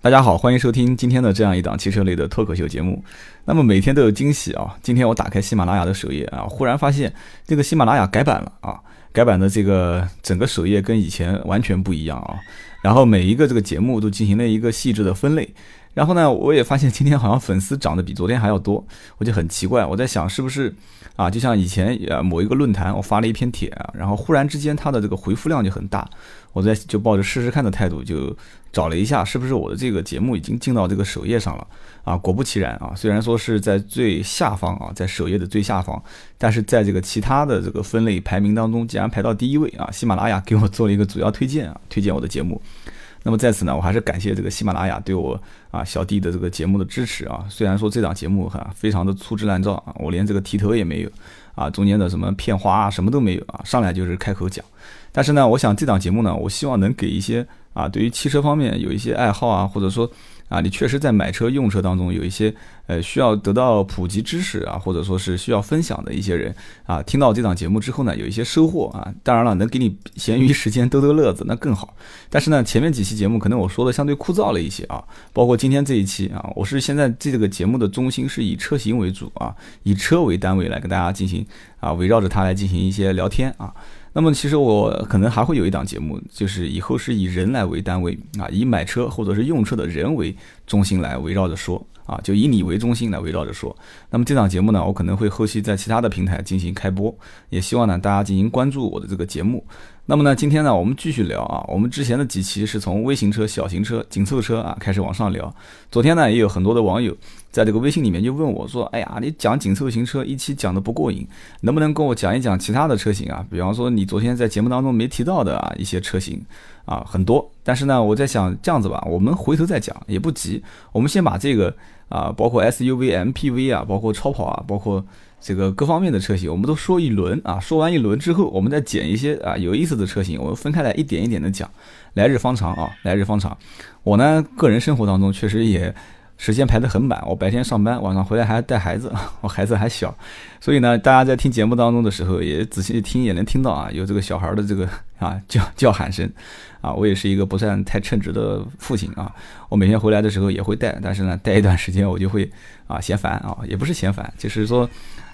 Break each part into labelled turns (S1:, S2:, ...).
S1: 大家好，欢迎收听今天的这样一档汽车类的脱口秀节目。那么每天都有惊喜啊！今天我打开喜马拉雅的首页啊，忽然发现这个喜马拉雅改版了啊，改版的这个整个首页跟以前完全不一样啊。然后每一个这个节目都进行了一个细致的分类。然后呢，我也发现今天好像粉丝涨得比昨天还要多，我就很奇怪，我在想是不是啊？就像以前呃某一个论坛我发了一篇帖啊，然后忽然之间它的这个回复量就很大，我在就抱着试试看的态度就找了一下，是不是我的这个节目已经进到这个首页上了啊？果不其然啊，虽然说是在最下方啊，在首页的最下方，但是在这个其他的这个分类排名当中，竟然排到第一位啊！喜马拉雅给我做了一个主要推荐啊，推荐我的节目。那么在此呢，我还是感谢这个喜马拉雅对我啊小弟的这个节目的支持啊。虽然说这档节目哈非常的粗制滥造啊，我连这个题头也没有啊，中间的什么片花啊什么都没有啊，上来就是开口讲。但是呢，我想这档节目呢，我希望能给一些啊对于汽车方面有一些爱好啊，或者说。啊，你确实在买车用车当中有一些呃需要得到普及知识啊，或者说是需要分享的一些人啊，听到这档节目之后呢，有一些收获啊。当然了，能给你闲余时间逗逗乐子那更好。但是呢，前面几期节目可能我说的相对枯燥了一些啊，包括今天这一期啊，我是现在这个节目的中心是以车型为主啊，以车为单位来跟大家进行啊，围绕着它来进行一些聊天啊。那么其实我可能还会有一档节目，就是以后是以人来为单位啊，以买车或者是用车的人为中心来围绕着说啊，就以你为中心来围绕着说。那么这档节目呢，我可能会后期在其他的平台进行开播，也希望呢大家进行关注我的这个节目。那么呢，今天呢，我们继续聊啊。我们之前的几期是从微型车、小型车、紧凑车啊开始往上聊。昨天呢，也有很多的网友在这个微信里面就问我说：“哎呀，你讲紧凑型车一期讲的不过瘾，能不能跟我讲一讲其他的车型啊？比方说你昨天在节目当中没提到的啊一些车型啊，很多。但是呢，我在想这样子吧，我们回头再讲也不急，我们先把这个啊，包括 SUV、MPV 啊，包括超跑啊，包括。”这个各方面的车型，我们都说一轮啊，说完一轮之后，我们再捡一些啊有意思的车型，我们分开来一点一点的讲，来日方长啊，来日方长。我呢，个人生活当中确实也时间排得很满，我白天上班，晚上回来还要带孩子，我孩子还小，所以呢，大家在听节目当中的时候，也仔细听也能听到啊，有这个小孩的这个啊叫叫喊声啊。我也是一个不算太称职的父亲啊，我每天回来的时候也会带，但是呢，带一段时间我就会啊嫌烦啊，也不是嫌烦，就是说。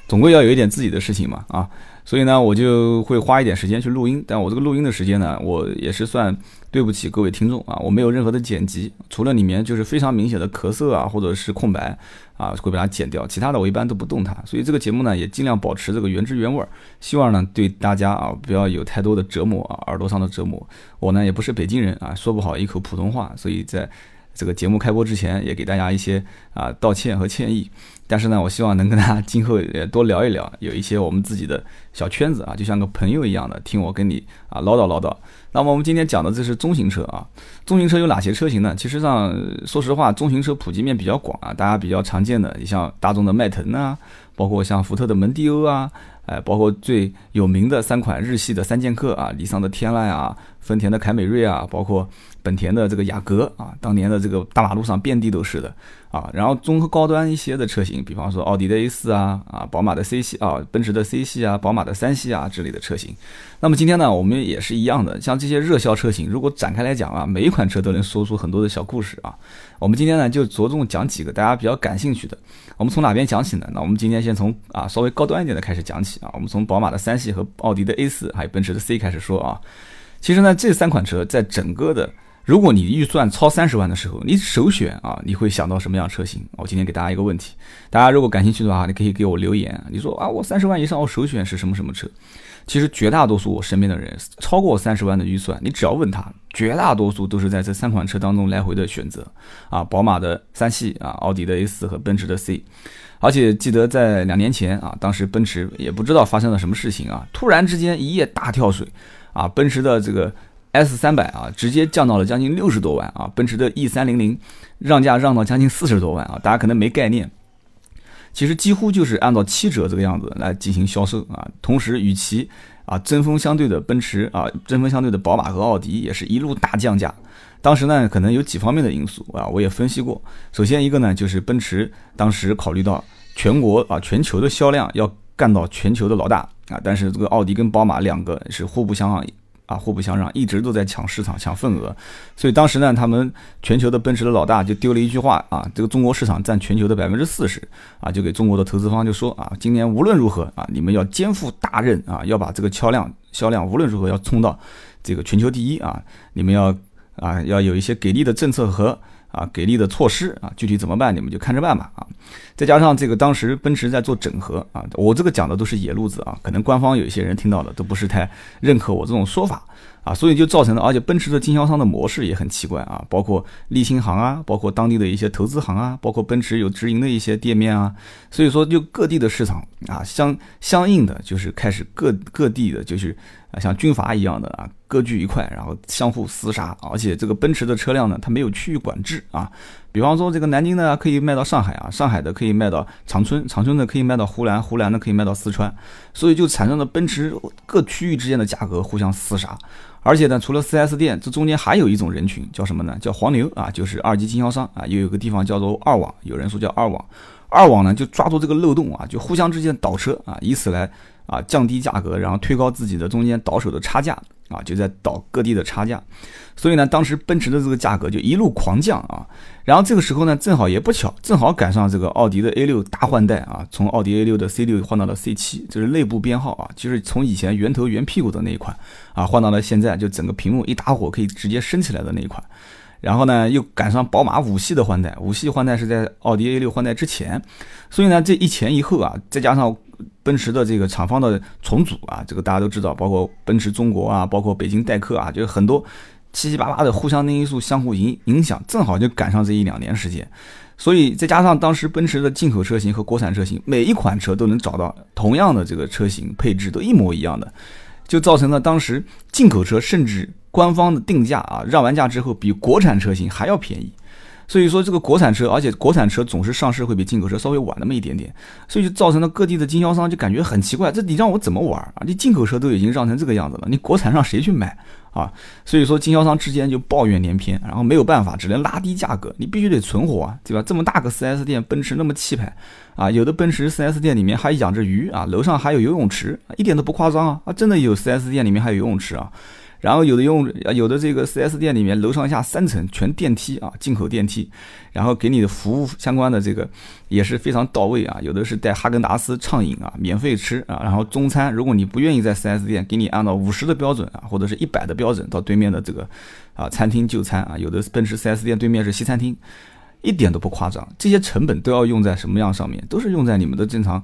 S1: 总归要有一点自己的事情嘛，啊，所以呢，我就会花一点时间去录音。但我这个录音的时间呢，我也是算对不起各位听众啊，我没有任何的剪辑，除了里面就是非常明显的咳嗽啊，或者是空白啊，会把它剪掉，其他的我一般都不动它。所以这个节目呢，也尽量保持这个原汁原味儿，希望呢对大家啊不要有太多的折磨啊，耳朵上的折磨。我呢也不是北京人啊，说不好一口普通话，所以在。这个节目开播之前，也给大家一些啊道歉和歉意。但是呢，我希望能跟大家今后也多聊一聊，有一些我们自己的小圈子啊，就像个朋友一样的，听我跟你啊唠叨唠叨。那么我们今天讲的这是中型车啊，中型车有哪些车型呢？其实上，说实话，中型车普及面比较广啊，大家比较常见的，你像大众的迈腾啊，包括像福特的蒙迪欧啊，哎，包括最有名的三款日系的三剑客啊，尼桑的天籁啊，丰田的凯美瑞啊，包括。本田的这个雅阁啊，当年的这个大马路上遍地都是的啊。然后综合高端一些的车型，比方说奥迪的 A 四啊，啊，宝马的 C 系啊，奔驰的 C 系啊，宝马的三系啊之类的车型。那么今天呢，我们也是一样的，像这些热销车型，如果展开来讲啊，每一款车都能说出很多的小故事啊。我们今天呢，就着重讲几个大家比较感兴趣的。我们从哪边讲起呢？那我们今天先从啊稍微高端一点的开始讲起啊。我们从宝马的三系和奥迪的 A 四还有奔驰的 C 开始说啊。其实呢，这三款车在整个的如果你预算超三十万的时候，你首选啊，你会想到什么样车型？我今天给大家一个问题，大家如果感兴趣的话，你可以给我留言。你说啊，我三十万以上，我首选是什么什么车？其实绝大多数我身边的人，超过三十万的预算，你只要问他，绝大多数都是在这三款车当中来回的选择啊，宝马的三系啊，奥迪的 A 四和奔驰的 C。而且记得在两年前啊，当时奔驰也不知道发生了什么事情啊，突然之间一夜大跳水啊，奔驰的这个。S 三百啊，直接降到了将近六十多万啊！奔驰的 E 三零零让价让到将近四十多万啊！大家可能没概念，其实几乎就是按照七折这个样子来进行销售啊。同时，与其啊针锋相对的奔驰啊，针锋相对的宝马和奥迪也是一路大降价。当时呢，可能有几方面的因素啊，我也分析过。首先一个呢，就是奔驰当时考虑到全国啊全球的销量要干到全球的老大啊，但是这个奥迪跟宝马两个是互不相让啊，互不相让，一直都在抢市场、抢份额。所以当时呢，他们全球的奔驰的老大就丢了一句话啊，这个中国市场占全球的百分之四十啊，就给中国的投资方就说啊，今年无论如何啊，你们要肩负大任啊，要把这个销量销量无论如何要冲到这个全球第一啊，你们要啊要有一些给力的政策和。啊，给力的措施啊，具体怎么办，你们就看着办吧啊！再加上这个当时奔驰在做整合啊，我这个讲的都是野路子啊，可能官方有一些人听到的都不是太认可我这种说法。啊，所以就造成了，而且奔驰的经销商的模式也很奇怪啊，包括立新行啊，包括当地的一些投资行啊，包括奔驰有直营的一些店面啊，所以说就各地的市场啊，相相应的就是开始各各地的就是啊像军阀一样的啊割据一块，然后相互厮杀，而且这个奔驰的车辆呢，它没有区域管制啊。比方说，这个南京的可以卖到上海啊，上海的可以卖到长春，长春的可以卖到湖南，湖南的可以卖到四川，所以就产生了奔驰各区域之间的价格互相厮杀。而且呢，除了 4S 店，这中间还有一种人群叫什么呢？叫黄牛啊，就是二级经销商啊，又有个地方叫做二网，有人说叫二网，二网呢就抓住这个漏洞啊，就互相之间倒车啊，以此来啊降低价格，然后推高自己的中间倒手的差价。啊，就在倒各地的差价，所以呢，当时奔驰的这个价格就一路狂降啊。然后这个时候呢，正好也不巧，正好赶上这个奥迪的 A 六大换代啊，从奥迪 A 六的 C 六换到了 C 七，就是内部编号啊，就是从以前圆头圆屁股的那一款啊，换到了现在就整个屏幕一打火可以直接升起来的那一款。然后呢，又赶上宝马五系的换代，五系换代是在奥迪 A 六换代之前，所以呢，这一前一后啊，再加上。奔驰的这个厂方的重组啊，这个大家都知道，包括奔驰中国啊，包括北京代客啊，就是很多七七八八的互相的因素相互影影响，正好就赶上这一两年时间，所以再加上当时奔驰的进口车型和国产车型，每一款车都能找到同样的这个车型配置都一模一样的，就造成了当时进口车甚至官方的定价啊，让完价之后比国产车型还要便宜。所以说这个国产车，而且国产车总是上市会比进口车稍微晚那么一点点，所以就造成了各地的经销商就感觉很奇怪，这你让我怎么玩啊？你进口车都已经让成这个样子了，你国产让谁去买啊？所以说经销商之间就抱怨连篇，然后没有办法，只能拉低价格，你必须得存活啊，对吧？这么大个 4S 店，奔驰那么气派啊，有的奔驰 4S 店里面还养着鱼啊，楼上还有游泳池，一点都不夸张啊，啊，真的有 4S 店里面还有游泳池啊。然后有的用有的这个 4S 店里面楼上下三层全电梯啊，进口电梯，然后给你的服务相关的这个也是非常到位啊。有的是带哈根达斯畅饮啊，免费吃啊。然后中餐，如果你不愿意在 4S 店，给你按照五十的标准啊，或者是一百的标准到对面的这个啊餐厅就餐啊。有的奔驰 4S 店对面是西餐厅，一点都不夸张。这些成本都要用在什么样上面？都是用在你们的正常。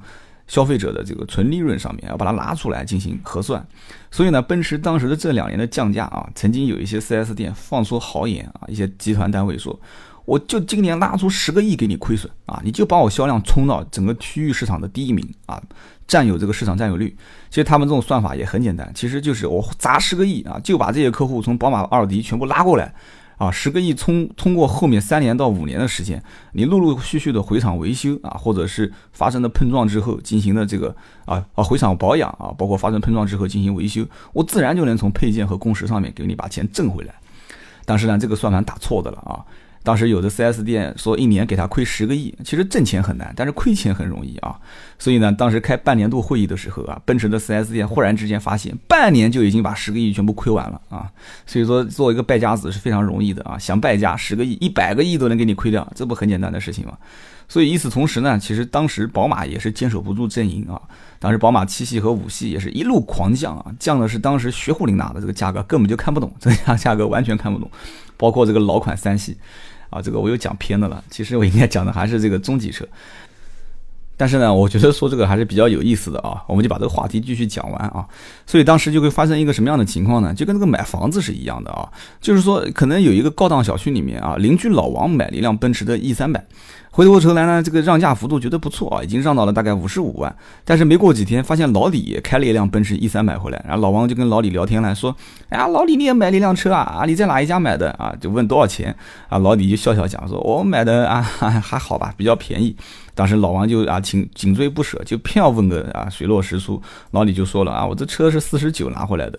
S1: 消费者的这个纯利润上面要把它拉出来进行核算，所以呢，奔驰当时的这两年的降价啊，曾经有一些 4S 店放出豪言啊，一些集团单位说，我就今年拉出十个亿给你亏损啊，你就把我销量冲到整个区域市场的第一名啊，占有这个市场占有率。其实他们这种算法也很简单，其实就是我砸十个亿啊，就把这些客户从宝马、奥迪全部拉过来。啊，十个亿通通过后面三年到五年的时间，你陆陆续续的回厂维修啊，或者是发生了碰撞之后进行的这个啊啊回厂保养啊，包括发生碰撞之后进行维修，我自然就能从配件和工时上面给你把钱挣回来。但是呢，这个算盘打错的了啊。当时有的 4S 店说一年给他亏十个亿，其实挣钱很难，但是亏钱很容易啊。所以呢，当时开半年度会议的时候啊，奔驰的 4S 店忽然之间发现，半年就已经把十个亿全部亏完了啊。所以说，做一个败家子是非常容易的啊，想败家十个亿、一百个亿都能给你亏掉，这不很简单的事情吗？所以与此同时呢，其实当时宝马也是坚守不住阵营啊。当时宝马七系和五系也是一路狂降啊，降的是当时雪虎琳达的这个价格根本就看不懂，这价价格完全看不懂，包括这个老款三系。啊，这个我又讲偏的了。其实我应该讲的还是这个中级车，但是呢，我觉得说这个还是比较有意思的啊。我们就把这个话题继续讲完啊。所以当时就会发生一个什么样的情况呢？就跟那个买房子是一样的啊，就是说可能有一个高档小区里面啊，邻居老王买了一辆奔驰的 E 三百。回过头来呢，这个让价幅度觉得不错啊，已经让到了大概五十五万。但是没过几天，发现老李也开了一辆奔驰 E 三百回来，然后老王就跟老李聊天了，说：“哎呀，老李你也买了一辆车啊？啊，你在哪一家买的啊？”就问多少钱啊？老李就笑笑讲说：“我买的啊，还好吧，比较便宜。”当时老王就啊紧紧追不舍，就偏要问个啊水落石出。老李就说了啊，我这车是四十九拿回来的，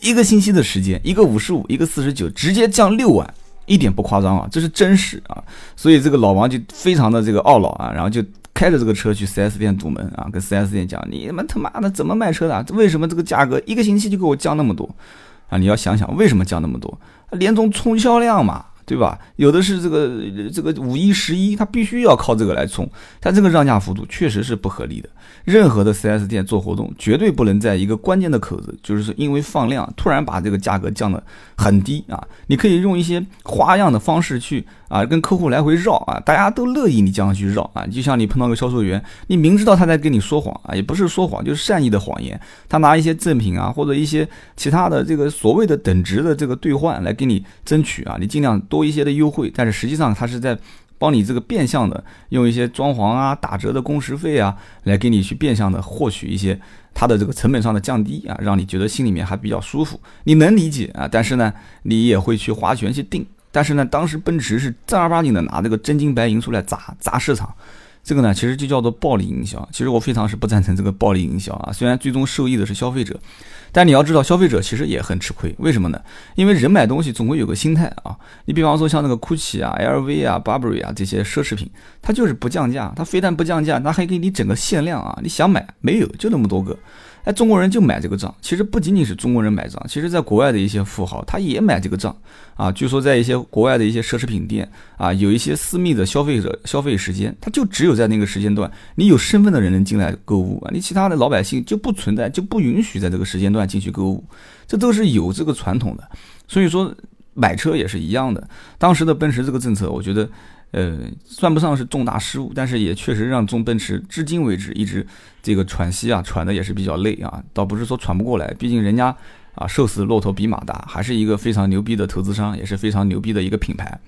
S1: 一个星期的时间，一个五十五，一个四十九，直接降六万。一点不夸张啊，这是真实啊，所以这个老王就非常的这个懊恼啊，然后就开着这个车去 4S 店堵门啊，跟 4S 店讲，你们他妈的怎么卖车的？为什么这个价格一个星期就给我降那么多？啊，你要想想为什么降那么多？年终冲销量嘛。对吧？有的是这个这个五一十一，他必须要靠这个来冲，他这个让价幅度确实是不合理的。任何的 4S 店做活动，绝对不能在一个关键的口子，就是因为放量突然把这个价格降得很低啊。你可以用一些花样的方式去啊，跟客户来回绕啊，大家都乐意你这样去绕啊。就像你碰到个销售员，你明知道他在跟你说谎啊，也不是说谎，就是善意的谎言，他拿一些赠品啊或者一些其他的这个所谓的等值的这个兑换来给你争取啊，你尽量多。一些的优惠，但是实际上他是在帮你这个变相的用一些装潢啊、打折的工时费啊，来给你去变相的获取一些它的这个成本上的降低啊，让你觉得心里面还比较舒服。你能理解啊？但是呢，你也会去划拳去定。但是呢，当时奔驰是正儿八经的拿这个真金白银出来砸砸市场。这个呢，其实就叫做暴力营销。其实我非常是不赞成这个暴力营销啊。虽然最终受益的是消费者，但你要知道，消费者其实也很吃亏。为什么呢？因为人买东西总会有个心态啊。你比方说像那个 GUCCI 啊、LV 啊、Burberry 啊这些奢侈品，它就是不降价，它非但不降价，它还给你整个限量啊。你想买没有，就那么多个。哎，中国人就买这个账。其实不仅仅是中国人买账，其实在国外的一些富豪他也买这个账啊。据说在一些国外的一些奢侈品店啊，有一些私密的消费者消费时间，他就只有在那个时间段，你有身份的人能进来购物啊，你其他的老百姓就不存在，就不允许在这个时间段进去购物。这都是有这个传统的。所以说买车也是一样的。当时的奔驰这个政策，我觉得。呃，算不上是重大失误，但是也确实让中奔驰至今为止一直这个喘息啊，喘的也是比较累啊，倒不是说喘不过来，毕竟人家啊瘦死骆驼比马大，还是一个非常牛逼的投资商，也是非常牛逼的一个品牌。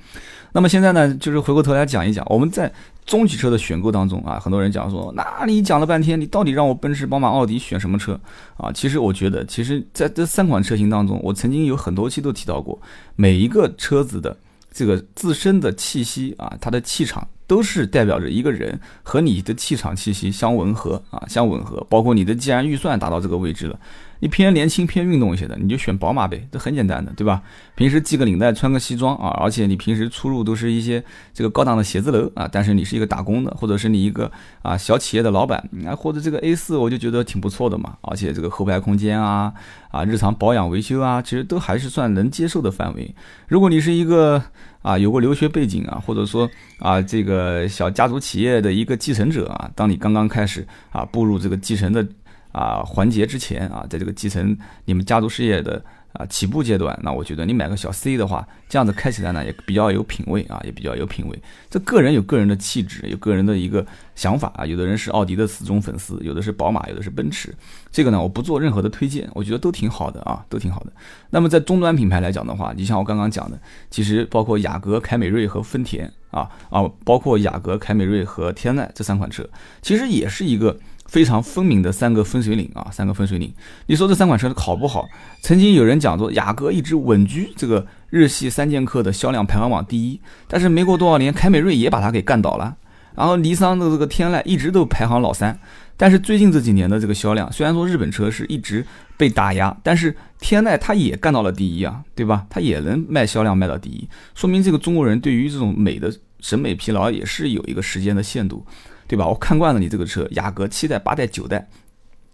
S1: 那么现在呢，就是回过头来讲一讲，我们在中级车的选购当中啊，很多人讲说，那你讲了半天，你到底让我奔驰、宝马、奥迪选什么车啊？其实我觉得，其实在这三款车型当中，我曾经有很多期都提到过，每一个车子的。这个自身的气息啊，他的气场都是代表着一个人和你的气场气息相吻合啊，相吻合。包括你的既然预算达到这个位置了。你偏年轻偏运动一些的，你就选宝马呗，这很简单的，对吧？平时系个领带，穿个西装啊，而且你平时出入都是一些这个高档的写字楼啊，但是你是一个打工的，或者是你一个啊小企业的老板啊，或者这个 A 四我就觉得挺不错的嘛，而且这个后排空间啊啊，日常保养维修啊，其实都还是算能接受的范围。如果你是一个啊有过留学背景啊，或者说啊这个小家族企业的一个继承者啊，当你刚刚开始啊步入这个继承的。啊，环节之前啊，在这个继承你们家族事业的啊起步阶段，那我觉得你买个小 C 的话，这样子开起来呢也比较有品位啊，也比较有品位。这个人有个人的气质，有个人的一个想法啊。有的人是奥迪的死忠粉丝，有的是宝马，有的是奔驰。这个呢，我不做任何的推荐，我觉得都挺好的啊，都挺好的。那么在终端品牌来讲的话，你像我刚刚讲的，其实包括雅阁、凯美瑞和丰田啊啊，包括雅阁、凯美瑞和天籁这三款车，其实也是一个。非常分明的三个分水岭啊，三个分水岭。你说这三款车好不好？曾经有人讲说，雅阁一直稳居这个日系三剑客的销量排行榜第一，但是没过多少年，凯美瑞也把它给干倒了。然后尼桑的这个天籁一直都排行老三，但是最近这几年的这个销量，虽然说日本车是一直被打压，但是天籁它也干到了第一啊，对吧？它也能卖销量卖到第一，说明这个中国人对于这种美的审美疲劳也是有一个时间的限度。对吧？我看惯了你这个车，雅阁七代、八代、九代，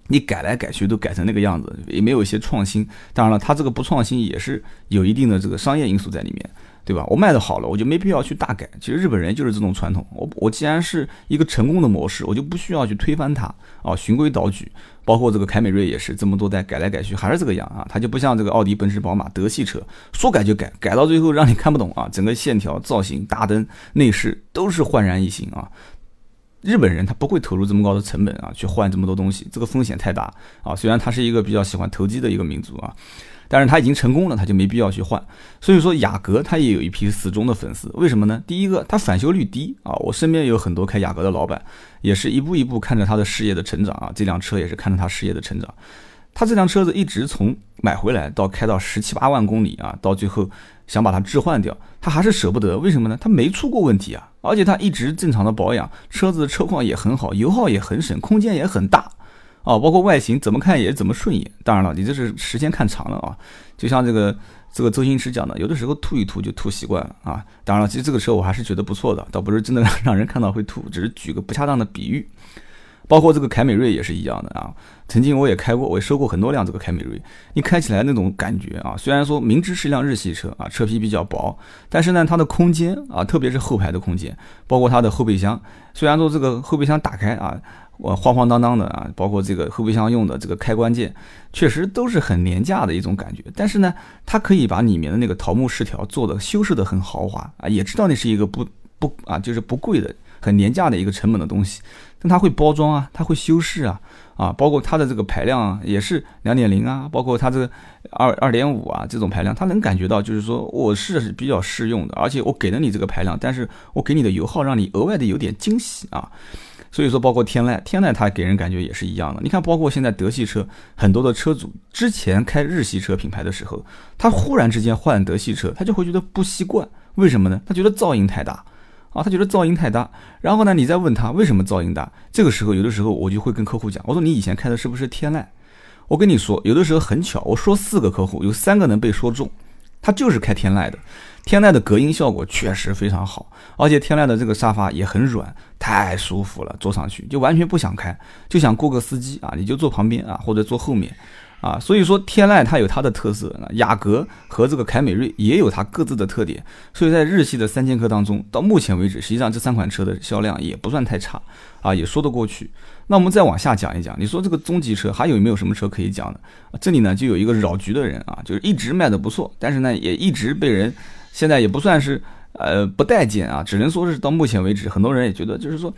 S1: 你改来改去都改成那个样子，也没有一些创新。当然了，它这个不创新也是有一定的这个商业因素在里面，对吧？我卖的好了，我就没必要去大改。其实日本人就是这种传统。我我既然是一个成功的模式，我就不需要去推翻它啊，循规蹈矩。包括这个凯美瑞也是这么多代改来改去还是这个样啊，它就不像这个奥迪、奔驰、宝马、德系车，说改就改，改到最后让你看不懂啊，整个线条、造型、大灯、内饰都是焕然一新啊。日本人他不会投入这么高的成本啊，去换这么多东西，这个风险太大啊。虽然他是一个比较喜欢投机的一个民族啊，但是他已经成功了，他就没必要去换。所以说雅阁他也有一批死忠的粉丝，为什么呢？第一个，它返修率低啊，我身边有很多开雅阁的老板，也是一步一步看着他的事业的成长啊，这辆车也是看着他事业的成长。他这辆车子一直从买回来到开到十七八万公里啊，到最后想把它置换掉，他还是舍不得。为什么呢？他没出过问题啊，而且他一直正常的保养，车子车况也很好，油耗也很省，空间也很大，啊，包括外形怎么看也怎么顺眼。当然了，你这是时间看长了啊，就像这个这个周星驰讲的，有的时候吐一吐就吐习惯了啊。当然了，其实这个车我还是觉得不错的，倒不是真的让人看到会吐，只是举个不恰当的比喻。包括这个凯美瑞也是一样的啊。曾经我也开过，我也收过很多辆这个凯美瑞。你开起来那种感觉啊，虽然说明知是一辆日系车啊，车皮比较薄，但是呢，它的空间啊，特别是后排的空间，包括它的后备箱，虽然说这个后备箱打开啊，我晃晃荡荡的啊，包括这个后备箱用的这个开关键，确实都是很廉价的一种感觉。但是呢，它可以把里面的那个桃木饰条做的修饰的很豪华啊，也知道那是一个不不啊，就是不贵的。很廉价的一个成本的东西，但它会包装啊，它会修饰啊，啊，包括它的这个排量也是两点零啊，包括它这二二点五啊这种排量，它能感觉到就是说我是比较适用的，而且我给了你这个排量，但是我给你的油耗让你额外的有点惊喜啊，所以说包括天籁，天籁它给人感觉也是一样的。你看，包括现在德系车很多的车主之前开日系车品牌的时候，他忽然之间换德系车，他就会觉得不习惯，为什么呢？他觉得噪音太大。啊，他觉得噪音太大，然后呢，你再问他为什么噪音大，这个时候有的时候我就会跟客户讲，我说你以前开的是不是天籁？我跟你说，有的时候很巧，我说四个客户有三个能被说中，他就是开天籁的，天籁的隔音效果确实非常好，而且天籁的这个沙发也很软，太舒服了，坐上去就完全不想开，就想雇个司机啊，你就坐旁边啊，或者坐后面。啊，所以说天籁它有它的特色，雅阁和这个凯美瑞也有它各自的特点，所以在日系的三剑客当中，到目前为止，实际上这三款车的销量也不算太差，啊，也说得过去。那我们再往下讲一讲，你说这个中级车还有没有什么车可以讲的？这里呢就有一个扰局的人啊，就是一直卖的不错，但是呢也一直被人现在也不算是呃不待见啊，只能说是到目前为止，很多人也觉得就是说。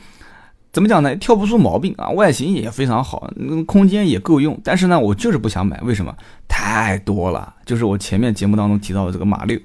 S1: 怎么讲呢？挑不出毛病啊，外形也非常好，空间也够用。但是呢，我就是不想买，为什么？太多了。就是我前面节目当中提到的这个马六，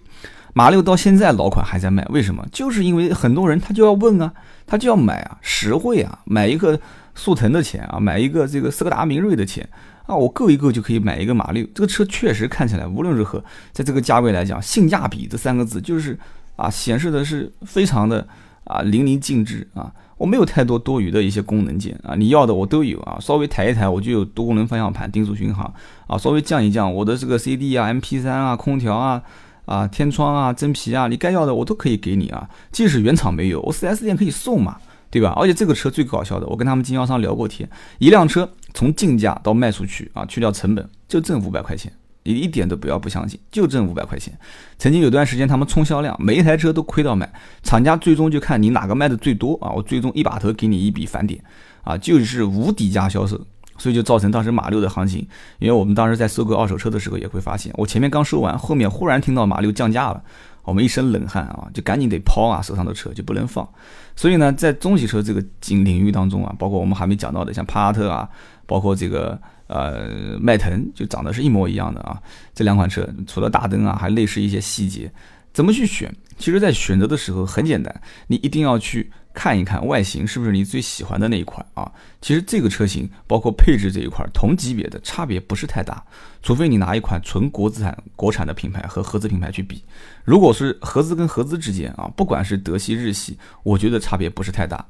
S1: 马六到现在老款还在卖，为什么？就是因为很多人他就要问啊，他就要买啊，实惠啊，买一个速腾的钱啊，买一个这个斯柯达明锐的钱啊，我够一够就可以买一个马六。这个车确实看起来无论如何，在这个价位来讲，性价比这三个字就是啊，显示的是非常的啊淋漓尽致啊。我没有太多多余的一些功能键啊，你要的我都有啊，稍微抬一抬我就有多功能方向盘、定速巡航啊，稍微降一降我的这个 CD 啊、MP3 啊、空调啊、啊天窗啊、真皮啊，你该要的我都可以给你啊。即使原厂没有，我 4S 店可以送嘛，对吧？而且这个车最搞笑的，我跟他们经销商聊过天，一辆车从进价到卖出去啊，去掉成本就挣五百块钱。你一点都不要不相信，就挣五百块钱。曾经有段时间，他们冲销量，每一台车都亏到卖，厂家最终就看你哪个卖的最多啊，我最终一把头给你一笔返点，啊，就是无底价销售，所以就造成当时马六的行情。因为我们当时在收购二手车的时候，也会发现，我前面刚收完，后面忽然听到马六降价了，我们一身冷汗啊，就赶紧得抛啊，手上的车就不能放。所以呢，在中级车这个领领域当中啊，包括我们还没讲到的，像帕萨特啊，包括这个。呃，迈腾就长得是一模一样的啊。这两款车除了大灯啊，还类似一些细节。怎么去选？其实，在选择的时候很简单，你一定要去看一看外形是不是你最喜欢的那一款啊。其实这个车型包括配置这一块，同级别的差别不是太大，除非你拿一款纯国资产、国产的品牌和合资品牌去比。如果是合资跟合资之间啊，不管是德系、日系，我觉得差别不是太大。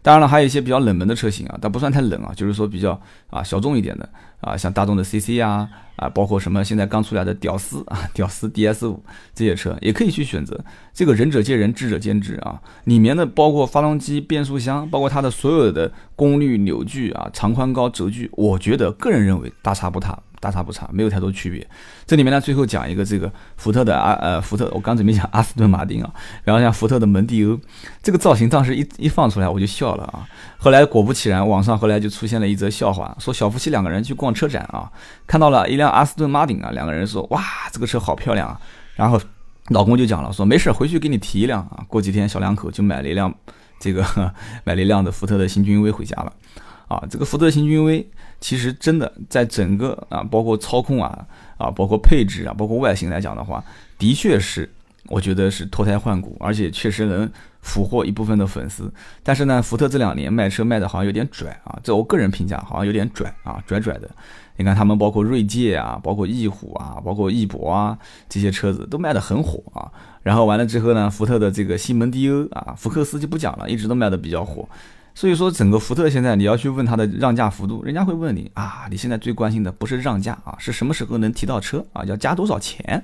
S1: 当然了，还有一些比较冷门的车型啊，但不算太冷啊，就是说比较啊小众一点的啊，像大众的 CC 啊啊，包括什么现在刚出来的屌丝啊，屌丝 DS 五这些车也可以去选择。这个仁者见仁，智者见智啊。里面的包括发动机、变速箱，包括它的所有的功率、扭矩啊、长宽高、轴距，我觉得个人认为大差不差。大差不差，没有太多区别。这里面呢，最后讲一个这个福特的阿呃福特，我刚准备讲阿斯顿马丁啊，然后像福特的蒙迪欧，这个造型当时一一放出来我就笑了啊。后来果不其然，网上后来就出现了一则笑话，说小夫妻两个人去逛车展啊，看到了一辆阿斯顿马丁啊，两个人说哇这个车好漂亮啊。然后老公就讲了说没事，回去给你提一辆啊。过几天小两口就买了一辆这个 买了一辆的福特的新君威回家了。啊，这个福特新君威其实真的在整个啊，包括操控啊，啊，包括配置啊，包括外形来讲的话，的确是我觉得是脱胎换骨，而且确实能俘获一部分的粉丝。但是呢，福特这两年卖车卖的好像有点拽啊，这我个人评价好像有点拽啊，拽拽的。你看他们包括锐界啊，包括翼虎啊，包括翼博啊，这些车子都卖得很火啊。然后完了之后呢，福特的这个西蒙迪欧啊，福克斯就不讲了，一直都卖的比较火。所以说，整个福特现在你要去问他的让价幅度，人家会问你啊，你现在最关心的不是让价啊，是什么时候能提到车啊，要加多少钱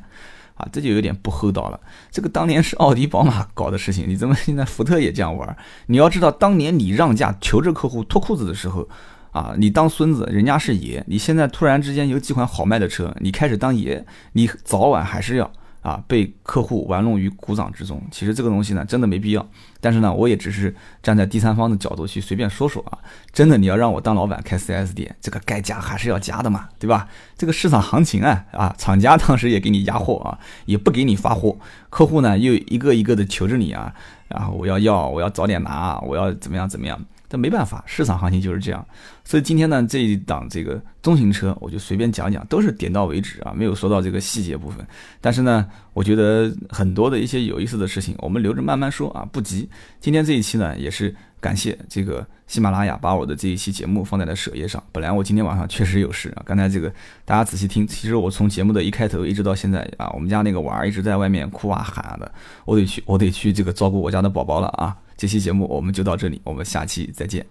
S1: 啊，这就有点不厚道了。这个当年是奥迪、宝马搞的事情，你怎么现在福特也这样玩？你要知道，当年你让价求着客户脱裤子的时候，啊，你当孙子，人家是爷。你现在突然之间有几款好卖的车，你开始当爷，你早晚还是要。啊，被客户玩弄于股掌之中。其实这个东西呢，真的没必要。但是呢，我也只是站在第三方的角度去随便说说啊。真的，你要让我当老板开 4S 店，这个该加还是要加的嘛，对吧？这个市场行情啊，啊，厂家当时也给你压货啊，也不给你发货，客户呢又一个一个的求着你啊，然后我要要，我要早点拿，我要怎么样怎么样。但没办法，市场行情就是这样。所以今天呢，这一档这个中型车，我就随便讲讲，都是点到为止啊，没有说到这个细节部分。但是呢，我觉得很多的一些有意思的事情，我们留着慢慢说啊，不急。今天这一期呢，也是感谢这个喜马拉雅把我的这一期节目放在了首页上。本来我今天晚上确实有事啊，刚才这个大家仔细听，其实我从节目的一开头一直到现在啊，我们家那个娃儿一直在外面哭啊喊啊的，我得去，我得去这个照顾我家的宝宝了啊。这期节目我们就到这里，我们下期再见。